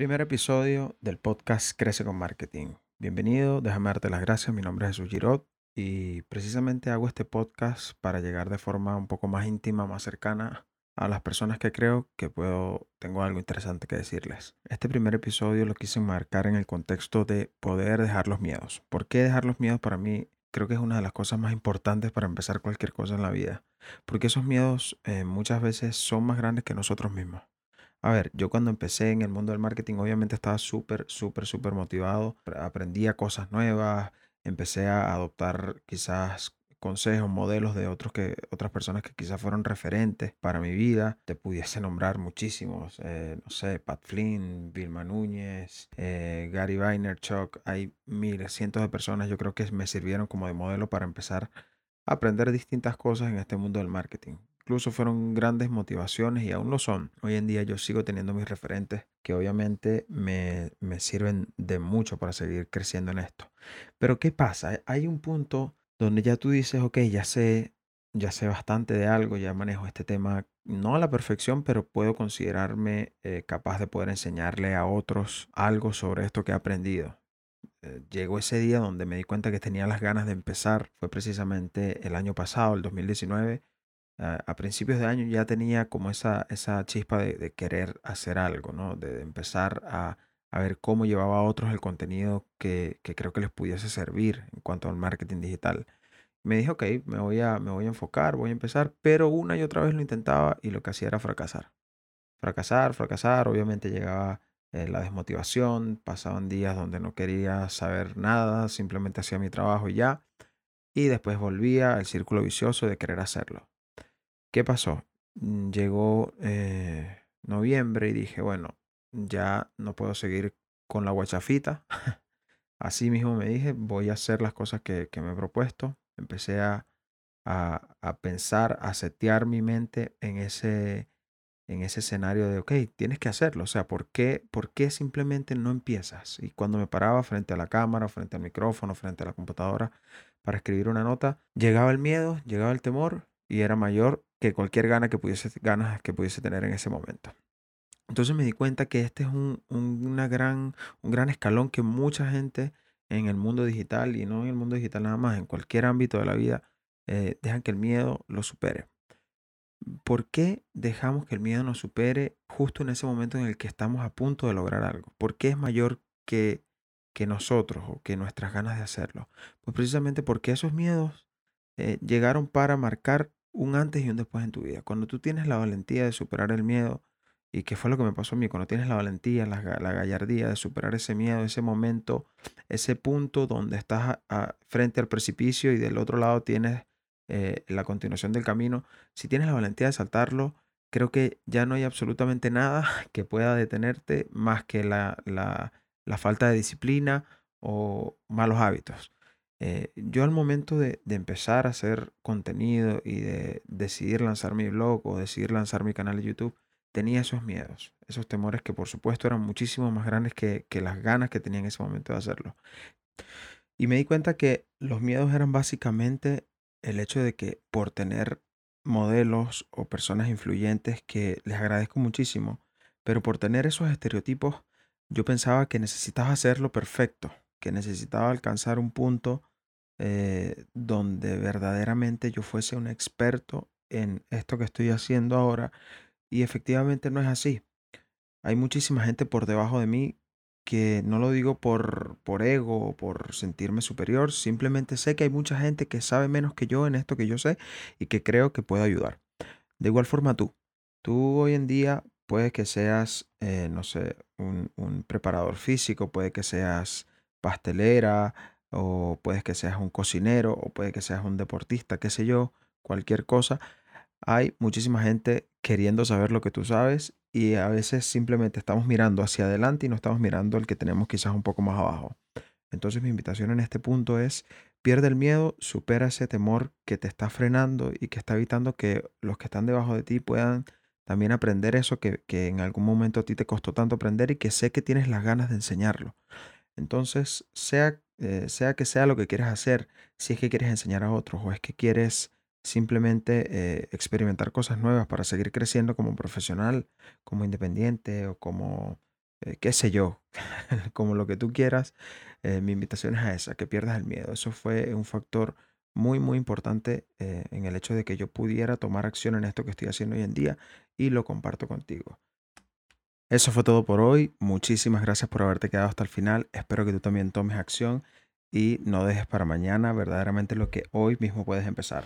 Primer episodio del podcast Crece con Marketing. Bienvenido, déjame darte las gracias. Mi nombre es Jesús Girot y precisamente hago este podcast para llegar de forma un poco más íntima, más cercana a las personas que creo que puedo, tengo algo interesante que decirles. Este primer episodio lo quise marcar en el contexto de poder dejar los miedos. ¿Por qué dejar los miedos para mí? Creo que es una de las cosas más importantes para empezar cualquier cosa en la vida. Porque esos miedos eh, muchas veces son más grandes que nosotros mismos. A ver, yo cuando empecé en el mundo del marketing obviamente estaba súper, súper, súper motivado. Aprendía cosas nuevas, empecé a adoptar quizás consejos, modelos de otros que, otras personas que quizás fueron referentes para mi vida. Te pudiese nombrar muchísimos, eh, no sé, Pat Flynn, Vilma Núñez, eh, Gary Vaynerchuk. Hay miles, cientos de personas yo creo que me sirvieron como de modelo para empezar a aprender distintas cosas en este mundo del marketing incluso fueron grandes motivaciones y aún lo son. Hoy en día yo sigo teniendo mis referentes que obviamente me, me sirven de mucho para seguir creciendo en esto. Pero ¿qué pasa? Hay un punto donde ya tú dices, ok, ya sé, ya sé bastante de algo, ya manejo este tema, no a la perfección, pero puedo considerarme eh, capaz de poder enseñarle a otros algo sobre esto que he aprendido. Eh, llegó ese día donde me di cuenta que tenía las ganas de empezar, fue precisamente el año pasado, el 2019, a, principios de año ya tenía como esa, esa chispa de, querer hacer algo, ¿no? De, empezar a, ver cómo llevaba a otros el contenido que, creo que les pudiese servir en cuanto al marketing digital. Me dije, ok, me voy, a, me voy a enfocar, voy a empezar, pero una y otra vez lo intentaba y lo que hacía era fracasar. Fracasar, fracasar, obviamente llegaba eh, la desmotivación, pasaban días donde no quería saber nada, simplemente hacía mi trabajo y ya, y después volvía al círculo vicioso de querer hacerlo. ¿Qué pasó? Mm, llegó eh, noviembre y dije, bueno, ya no puedo seguir con la guachafita. Así mismo me dije, voy a hacer las cosas que, me he propuesto. Empecé a, a, pensar, a setear mi mente en ese, en ese escenario de, ok, tienes que hacerlo. O sea, ¿por qué, ¿por qué simplemente no empiezas? Y cuando me paraba frente a la cámara, frente al micrófono, frente a la computadora para escribir una nota, llegaba el miedo, llegaba el temor y era mayor que cualquier gana que pudiese, ganas que pudiese tener en ese momento. Entonces me di cuenta que este es un, una gran, un gran escalón que mucha gente en el mundo digital y no en el mundo digital nada más, en cualquier ámbito de la vida, eh, dejan que el miedo lo supere. ¿Por qué dejamos que el miedo nos supere justo en ese momento en el que estamos a punto de lograr algo? ¿Por qué es mayor que, que nosotros o que nuestras ganas de hacerlo? Pues precisamente porque esos miedos eh, llegaron para marcar un antes y un después en tu vida. Cuando tú tienes la valentía de superar el miedo, y qué fue lo que me pasó a mí, cuando tienes la valentía, la, gallardía de superar ese miedo, ese momento, ese punto donde estás frente al precipicio y del otro lado tienes eh, la continuación del camino, si tienes la valentía de saltarlo, creo que ya no hay absolutamente nada que pueda detenerte más que la falta de disciplina o malos hábitos. Eh, yo al momento de, empezar a hacer contenido y de decidir lanzar mi blog o decidir lanzar mi canal de YouTube, tenía esos miedos, esos temores que por supuesto eran muchísimo más grandes que, que las ganas que tenía en ese momento de hacerlo. Y me di cuenta que los miedos eran básicamente el hecho de que por tener modelos o personas influyentes que les agradezco muchísimo, pero por tener esos estereotipos, yo pensaba que necesitaba hacerlo perfecto, que necesitaba alcanzar un punto eh, donde verdaderamente yo fuese un experto en esto que estoy haciendo ahora y efectivamente no es así. Hay muchísima gente por debajo de mí que no lo digo por, por ego o por sentirme superior, simplemente sé que hay mucha gente que sabe menos que yo en esto que yo sé y que creo que puedo ayudar. De igual forma tú, tú hoy en día puede que seas, eh, no sé, un, un preparador físico, puede que seas pastelera, o puedes que seas un cocinero, o puede que seas un deportista, qué sé yo, cualquier cosa. Hay muchísima gente queriendo saber lo que tú sabes y a veces simplemente estamos mirando hacia adelante y no estamos mirando el que tenemos quizás un poco más abajo. Entonces mi invitación en este punto es, pierde el miedo, supera ese temor que te está frenando y que está evitando que los que están debajo de ti puedan también aprender eso que, que en algún momento a ti te costó tanto aprender y que sé que tienes las ganas de enseñarlo. Entonces, sea, eh, sea que sea lo que quieres hacer, si es que quieres enseñar a otros o es que quieres simplemente eh, experimentar cosas nuevas para seguir creciendo como profesional, como independiente o como, eh, qué sé yo, como lo que tú quieras, mi invitación es a esa, que pierdas el miedo. Eso fue un factor muy, muy importante en el hecho de que yo pudiera tomar acción en esto que estoy haciendo hoy en día y lo comparto contigo. Eso fue todo por hoy. Muchísimas gracias por haberte quedado hasta el final. Espero que tú también tomes acción y no dejes para mañana verdaderamente lo que hoy mismo puedes empezar.